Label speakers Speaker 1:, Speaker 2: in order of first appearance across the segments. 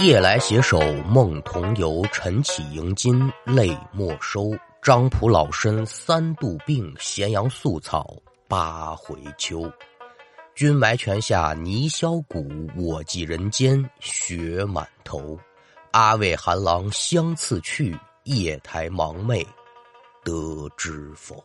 Speaker 1: 夜来携手梦同游，晨起迎金泪莫收。张仆老身三度病，咸阳宿草八回秋。君埋泉下泥销骨，我寄人间雪满头。阿魏寒狼相次去，夜台盲寐得知否？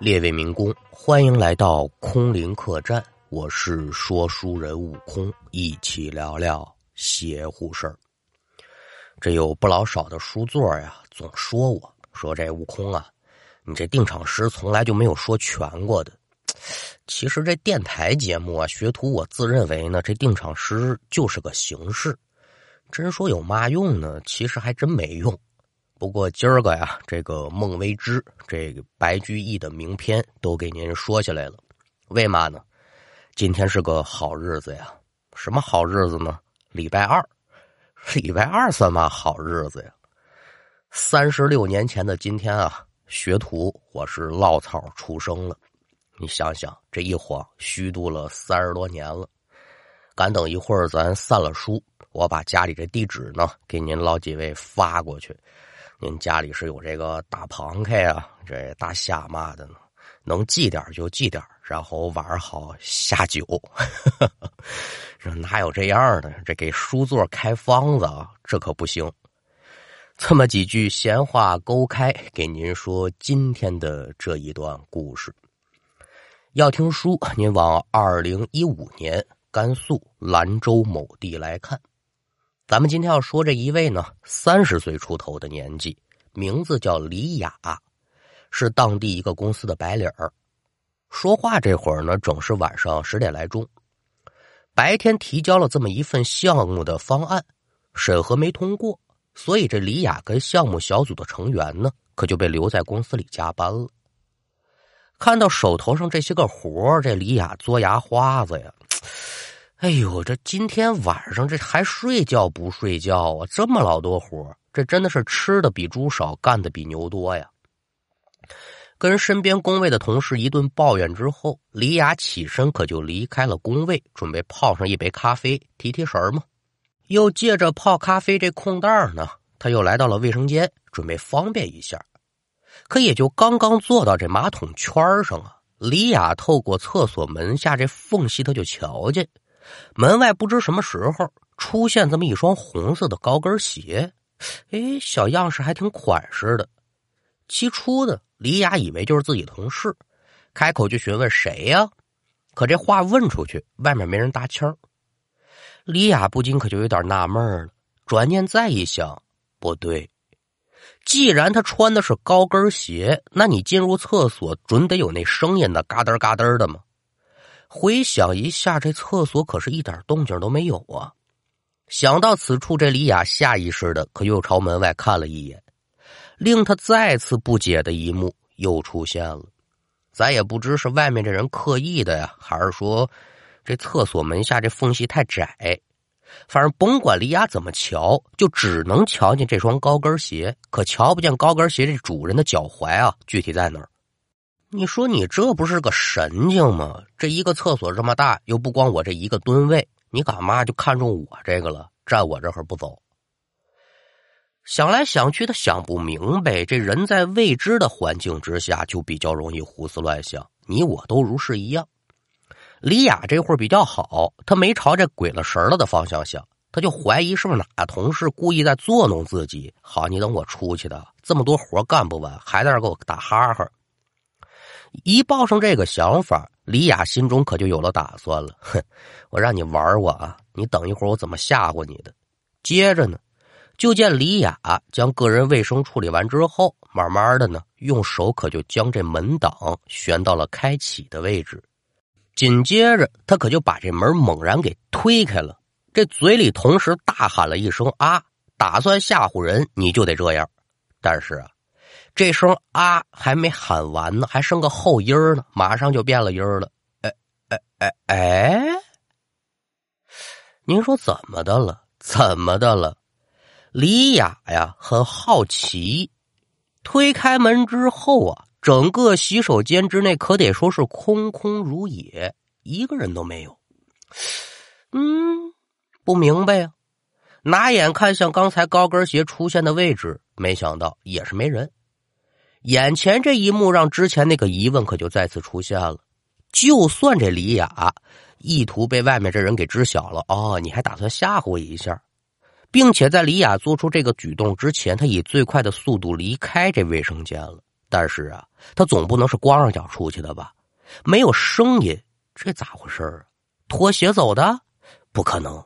Speaker 1: 列位民工，欢迎来到空灵客栈，我是说书人悟空，一起聊聊。邪乎事儿，这有不老少的书座呀，总说我说这悟空啊，你这定场诗从来就没有说全过的。其实这电台节目啊，学徒我自认为呢，这定场诗就是个形式，真说有嘛用呢？其实还真没用。不过今儿个呀，这个孟微之、这个白居易的名篇都给您说下来了。为嘛呢？今天是个好日子呀！什么好日子呢？礼拜二，礼拜二算嘛好日子呀？三十六年前的今天啊，学徒我是落草出生了。你想想，这一晃虚度了三十多年了。赶等一会儿咱散了书，我把家里这地址呢给您老几位发过去。您家里是有这个大螃蟹啊，这大虾嘛的呢？能寄点就寄点然后晚上好下酒。这哪有这样的？这给书座开方子啊，这可不行。这么几句闲话勾开，给您说今天的这一段故事。要听书，您往二零一五年甘肃兰州某地来看。咱们今天要说这一位呢，三十岁出头的年纪，名字叫李雅。是当地一个公司的白领儿，说话这会儿呢，正是晚上十点来钟。白天提交了这么一份项目的方案，审核没通过，所以这李雅跟项目小组的成员呢，可就被留在公司里加班了。看到手头上这些个活这李雅嘬牙花子呀，哎呦，这今天晚上这还睡觉不睡觉啊？这么老多活这真的是吃的比猪少，干的比牛多呀！跟身边工位的同事一顿抱怨之后，李雅起身可就离开了工位，准备泡上一杯咖啡提提神儿嘛。又借着泡咖啡这空档呢，他又来到了卫生间，准备方便一下。可也就刚刚坐到这马桶圈上啊，李雅透过厕所门下这缝隙，他就瞧见门外不知什么时候出现这么一双红色的高跟鞋，哎，小样式还挺款式的。起初的李雅以为就是自己同事，开口就询问谁呀？可这话问出去，外面没人搭腔李雅不禁可就有点纳闷了。转念再一想，不对，既然他穿的是高跟鞋，那你进入厕所准得有那声音的嘎噔嘎噔的嘛？回想一下，这厕所可是一点动静都没有啊！想到此处，这李雅下意识的可又朝门外看了一眼。令他再次不解的一幕又出现了，咱也不知是外面这人刻意的呀，还是说这厕所门下这缝隙太窄。反正甭管李雅怎么瞧，就只能瞧见这双高跟鞋，可瞧不见高跟鞋这主人的脚踝啊，具体在哪儿？你说你这不是个神经吗？这一个厕所这么大，又不光我这一个蹲位，你干嘛就看中我这个了，站我这会儿不走？想来想去，他想不明白。这人在未知的环境之下，就比较容易胡思乱想。你我都如是一样。李雅这会儿比较好，他没朝这鬼了神了的方向想，他就怀疑是不是哪个同事故意在作弄自己。好，你等我出去的，这么多活干不完，还在这给我打哈哈。一抱上这个想法，李雅心中可就有了打算了。哼，我让你玩我啊！你等一会儿，我怎么吓唬你的？接着呢。就见李雅将个人卫生处理完之后，慢慢的呢，用手可就将这门挡旋到了开启的位置。紧接着，他可就把这门猛然给推开了，这嘴里同时大喊了一声“啊”，打算吓唬人，你就得这样。但是啊，这声“啊”还没喊完呢，还剩个后音呢，马上就变了音了。哎哎哎哎，您说怎么的了？怎么的了？李雅呀，很好奇，推开门之后啊，整个洗手间之内可得说是空空如也，一个人都没有。嗯，不明白呀。拿眼看向刚才高跟鞋出现的位置，没想到也是没人。眼前这一幕让之前那个疑问可就再次出现了。就算这李雅意图被外面这人给知晓了，哦，你还打算吓唬我一下，并且在李雅做出这个举动之前，他以最快的速度离开这卫生间了。但是啊，他总不能是光着脚出去的吧？没有声音，这咋回事啊？脱鞋走的？不可能。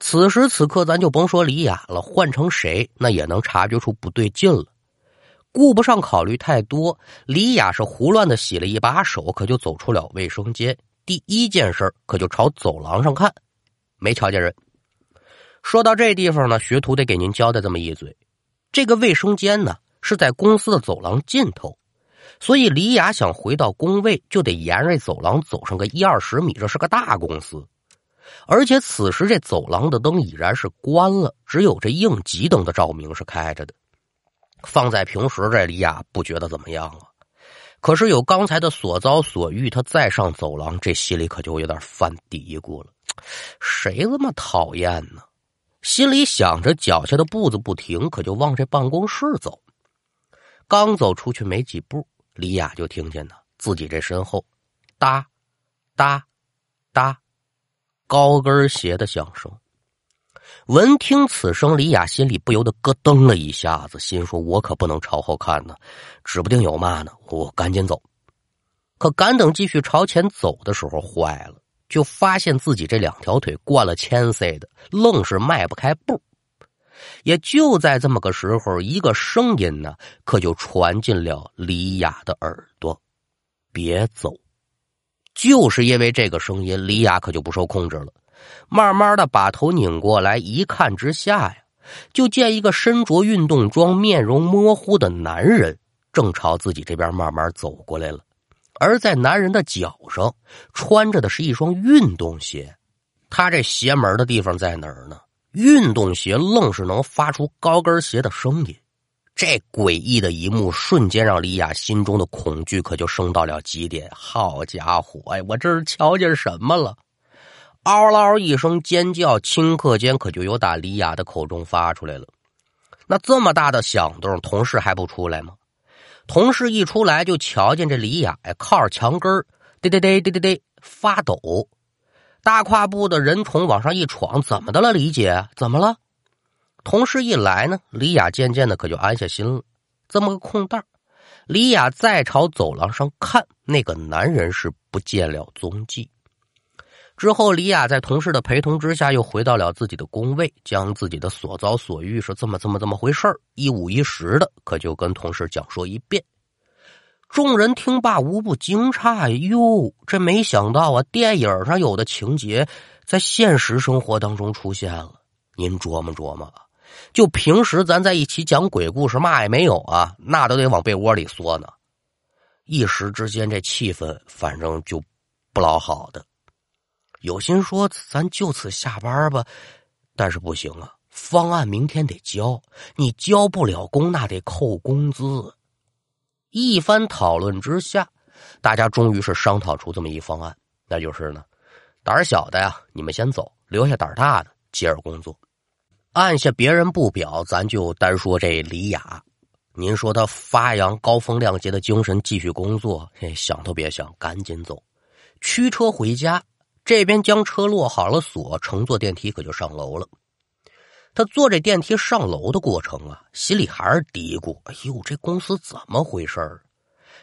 Speaker 1: 此时此刻，咱就甭说李雅了，换成谁，那也能察觉出不对劲了。顾不上考虑太多，李雅是胡乱的洗了一把手，可就走出了卫生间。第一件事可就朝走廊上看，没瞧见人。说到这地方呢，学徒得给您交代这么一嘴：这个卫生间呢是在公司的走廊尽头，所以李雅想回到工位，就得沿着走廊走上个一二十米。这是个大公司，而且此时这走廊的灯已然是关了，只有这应急灯的照明是开着的。放在平时，这李雅不觉得怎么样啊。可是有刚才的所遭所遇，他再上走廊，这心里可就有点犯嘀咕了。谁这么讨厌呢？心里想着，脚下的步子不停，可就往这办公室走。刚走出去没几步，李雅就听见呢，自己这身后，哒，哒，哒，高跟鞋的响声。闻听此声，李雅心里不由得咯噔了一下子，心说：“我可不能朝后看呢，指不定有嘛呢。”我赶紧走。可赶等继续朝前走的时候，坏了，就发现自己这两条腿灌了铅塞的，愣是迈不开步。也就在这么个时候，一个声音呢，可就传进了李雅的耳朵：“别走！”就是因为这个声音，李雅可就不受控制了。慢慢的把头拧过来，一看之下呀，就见一个身着运动装、面容模糊的男人正朝自己这边慢慢走过来了。而在男人的脚上穿着的是一双运动鞋，他这邪门的地方在哪儿呢？运动鞋愣是能发出高跟鞋的声音，这诡异的一幕瞬间让李雅心中的恐惧可就升到了极点。好家伙哎，我这是瞧见什么了？嗷嗷一声尖叫，顷刻间可就由打李雅的口中发出来了。那这么大的响动，同事还不出来吗？同事一出来，就瞧见这李雅呀，靠着墙根儿，嘚嘚嘚嘚嘚嘚发抖，大跨步的人从往上一闯，怎么的了，李姐？怎么了？同事一来呢，李雅渐渐的可就安下心了。这么个空档，李雅再朝走廊上看，那个男人是不见了踪迹。之后，李雅在同事的陪同之下，又回到了自己的工位，将自己的所遭所遇是这么这么这么回事一五一十的，可就跟同事讲说一遍。众人听罢，无不惊诧：“哟，这没想到啊！电影上有的情节，在现实生活当中出现了。您琢磨琢磨，就平时咱在一起讲鬼故事，嘛也没有啊，那都得往被窝里缩呢。一时之间，这气氛反正就不老好的。”有心说咱就此下班吧，但是不行啊，方案明天得交，你交不了工那得扣工资。一番讨论之下，大家终于是商讨出这么一方案，那就是呢，胆小的呀，你们先走，留下胆大的接着工作。按下别人不表，咱就单说这李雅，您说他发扬高风亮节的精神，继续工作，想都别想，赶紧走，驱车回家。这边将车落好了锁，乘坐电梯可就上楼了。他坐这电梯上楼的过程啊，心里还是嘀咕：“哎呦，这公司怎么回事儿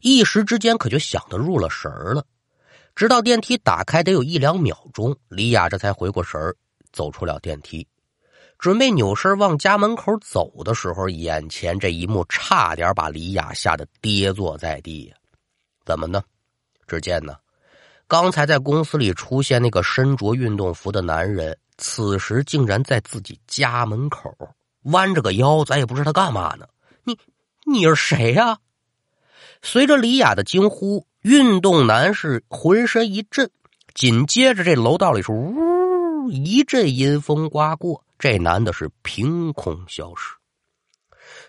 Speaker 1: 一时之间可就想得入了神了。直到电梯打开，得有一两秒钟，李雅这才回过神儿走出了电梯，准备扭身往家门口走的时候，眼前这一幕差点把李雅吓得跌坐在地。怎么呢？只见呢。刚才在公司里出现那个身着运动服的男人，此时竟然在自己家门口弯着个腰，咱也不知道他干嘛呢。你你是谁呀？随着李雅的惊呼，运动男是浑身一震，紧接着这楼道里是呜一阵阴风刮过，这男的是凭空消失。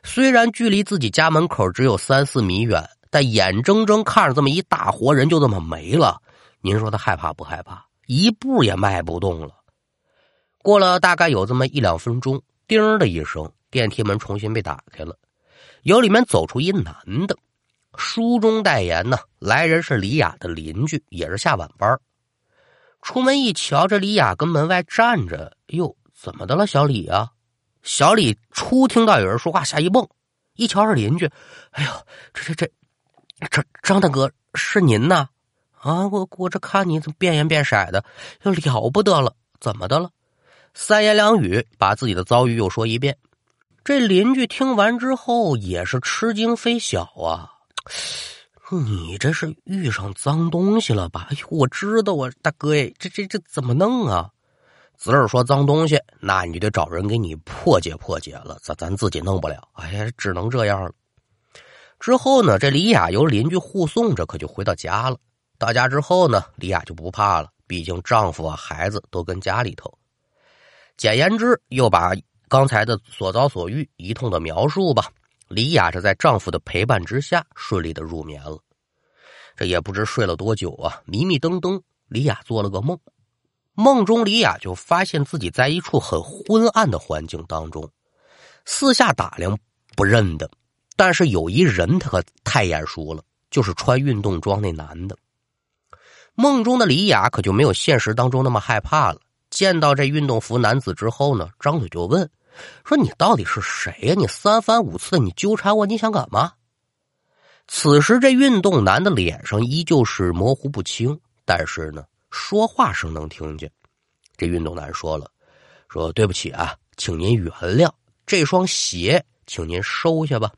Speaker 1: 虽然距离自己家门口只有三四米远，但眼睁睁看着这么一大活人就这么没了。您说他害怕不害怕？一步也迈不动了。过了大概有这么一两分钟，叮的一声，电梯门重新被打开了，由里面走出一男的，书中代言呢，来人是李雅的邻居，也是下晚班。出门一瞧，这李雅跟门外站着，哟，怎么的了，小李啊？小李初听到有人说话，吓一蹦，一瞧是邻居，哎呦，这这这，这张大哥是您呐？啊，我我这看你怎么变颜变色的，就了不得了，怎么的了？三言两语把自己的遭遇又说一遍。这邻居听完之后也是吃惊非小啊！你这是遇上脏东西了吧？哎呦我知道啊，大哥哎，这这这怎么弄啊？子儿说脏东西，那你得找人给你破解破解了，咱咱自己弄不了。哎呀，只能这样了。之后呢，这李雅由邻居护送着，可就回到家了。到家之后呢，李雅就不怕了，毕竟丈夫啊、孩子都跟家里头。简言之，又把刚才的所遭所遇一通的描述吧。李雅这在丈夫的陪伴之下，顺利的入眠了。这也不知睡了多久啊，迷迷瞪瞪，李雅做了个梦。梦中，李雅就发现自己在一处很昏暗的环境当中，四下打量不认得，但是有一人他可太眼熟了，就是穿运动装那男的。梦中的李雅可就没有现实当中那么害怕了。见到这运动服男子之后呢，张嘴就问：“说你到底是谁呀？你三番五次你纠缠我，你想干嘛？”此时这运动男的脸上依旧是模糊不清，但是呢，说话声能听见。这运动男说了：“说对不起啊，请您原谅这双鞋，请您收下吧。”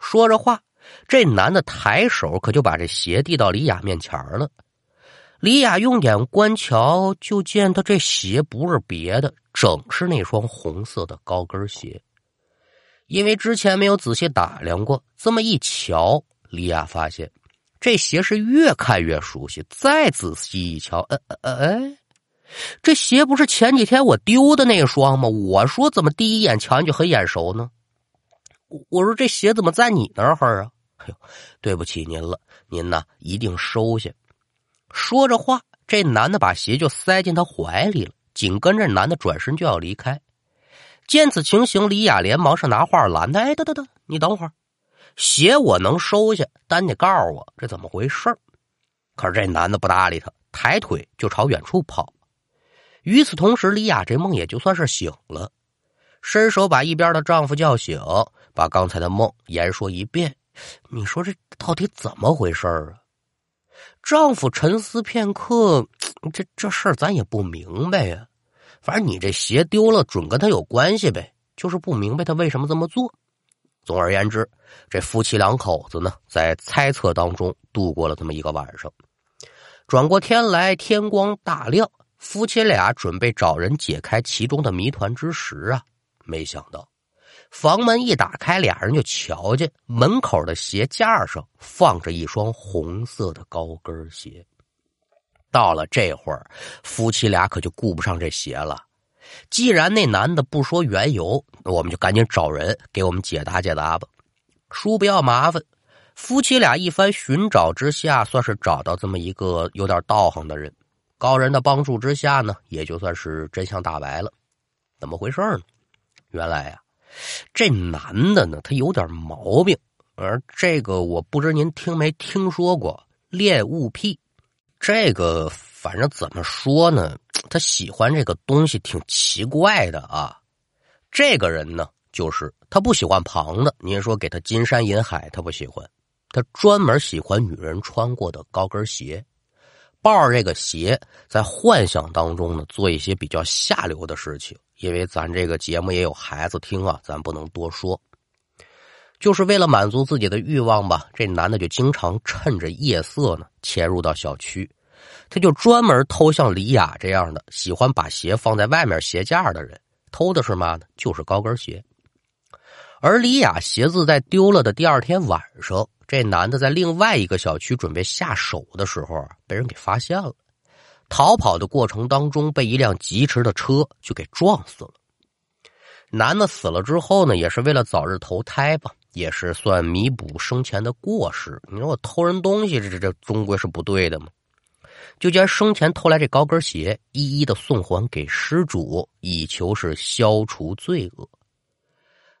Speaker 1: 说着话，这男的抬手可就把这鞋递到李雅面前了。李雅用眼观瞧，就见他这鞋不是别的，正是那双红色的高跟鞋。因为之前没有仔细打量过，这么一瞧，李雅发现这鞋是越看越熟悉。再仔细一瞧，呃呃哎，这鞋不是前几天我丢的那双吗？我说怎么第一眼瞧就很眼熟呢？我说这鞋怎么在你那儿啊？哎呦，对不起您了，您呢一定收下。说着话，这男的把鞋就塞进他怀里了。紧跟着，男的转身就要离开。见此情形，李雅连忙是拿话拦他：“哎，等等等，你等会儿，鞋我能收下，但你得告诉我这怎么回事可是这男的不搭理他，抬腿就朝远处跑。与此同时，李雅这梦也就算是醒了，伸手把一边的丈夫叫醒，把刚才的梦言说一遍。你说这到底怎么回事啊？丈夫沉思片刻，这这事儿咱也不明白呀。反正你这鞋丢了，准跟他有关系呗。就是不明白他为什么这么做。总而言之，这夫妻两口子呢，在猜测当中度过了这么一个晚上。转过天来，天光大亮，夫妻俩准备找人解开其中的谜团之时啊，没想到。房门一打开，俩人就瞧见门口的鞋架上放着一双红色的高跟鞋。到了这会儿，夫妻俩可就顾不上这鞋了。既然那男的不说缘由，我们就赶紧找人给我们解答解答吧。叔不要麻烦，夫妻俩一番寻找之下，算是找到这么一个有点道行的人。高人的帮助之下呢，也就算是真相大白了。怎么回事呢？原来呀。这男的呢，他有点毛病，而这个我不知您听没听说过恋物癖。这个反正怎么说呢，他喜欢这个东西挺奇怪的啊。这个人呢，就是他不喜欢旁的，您说给他金山银海，他不喜欢，他专门喜欢女人穿过的高跟鞋，抱着这个鞋在幻想当中呢，做一些比较下流的事情。因为咱这个节目也有孩子听啊，咱不能多说。就是为了满足自己的欲望吧，这男的就经常趁着夜色呢，潜入到小区，他就专门偷像李雅这样的喜欢把鞋放在外面鞋架的人，偷的是嘛呢？就是高跟鞋。而李雅鞋子在丢了的第二天晚上，这男的在另外一个小区准备下手的时候，被人给发现了。逃跑的过程当中，被一辆疾驰的车就给撞死了。男的死了之后呢，也是为了早日投胎吧，也是算弥补生前的过失。你说我偷人东西，这这这终归是不对的嘛。就将生前偷来这高跟鞋一一的送还给失主，以求是消除罪恶。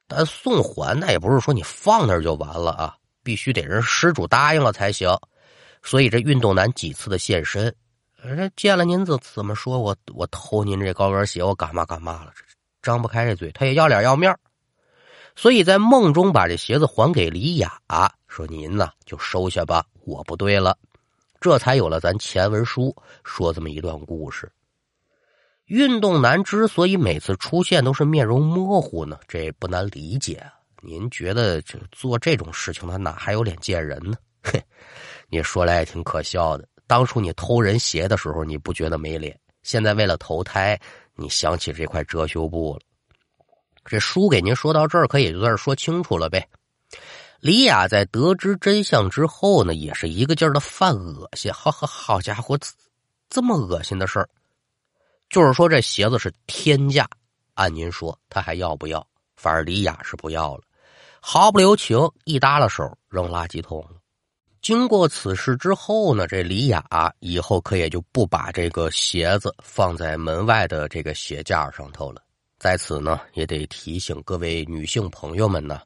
Speaker 1: 但送还那也不是说你放那就完了啊，必须得人失主答应了才行。所以这运动男几次的现身，这见了您怎怎么说我我偷您这高跟鞋，我干嘛干嘛了？这张不开这嘴，他也要脸要面所以在梦中把这鞋子还给李雅，说您呢就收下吧，我不对了。这才有了咱前文书说这么一段故事。运动男之所以每次出现都是面容模糊呢，这不难理解。您觉得这做这种事情他哪还有脸见人呢？嘿，你说来也挺可笑的。当初你偷人鞋的时候，你不觉得没脸？现在为了投胎，你想起这块遮羞布了。这书给您说到这儿，可以就算是说清楚了呗。李雅在得知真相之后呢，也是一个劲儿的犯恶心。好好好家伙，这么恶心的事儿，就是说这鞋子是天价，按您说他还要不要？反而李雅是不要了，毫不留情，一搭了手扔垃圾桶。经过此事之后呢，这李雅以后可也就不把这个鞋子放在门外的这个鞋架上头了。在此呢，也得提醒各位女性朋友们呢。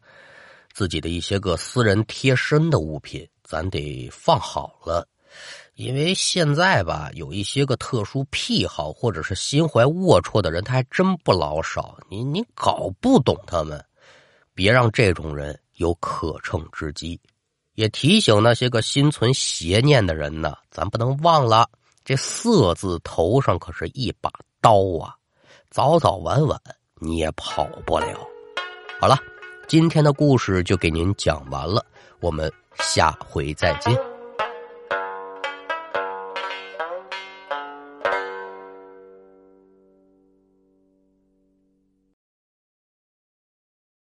Speaker 1: 自己的一些个私人贴身的物品，咱得放好了，因为现在吧，有一些个特殊癖好或者是心怀龌龊的人，他还真不老少。你你搞不懂他们，别让这种人有可乘之机。也提醒那些个心存邪念的人呢，咱不能忘了，这色字头上可是一把刀啊，早早晚晚你也跑不了。好了。今天的故事就给您讲完了，我们下回再见。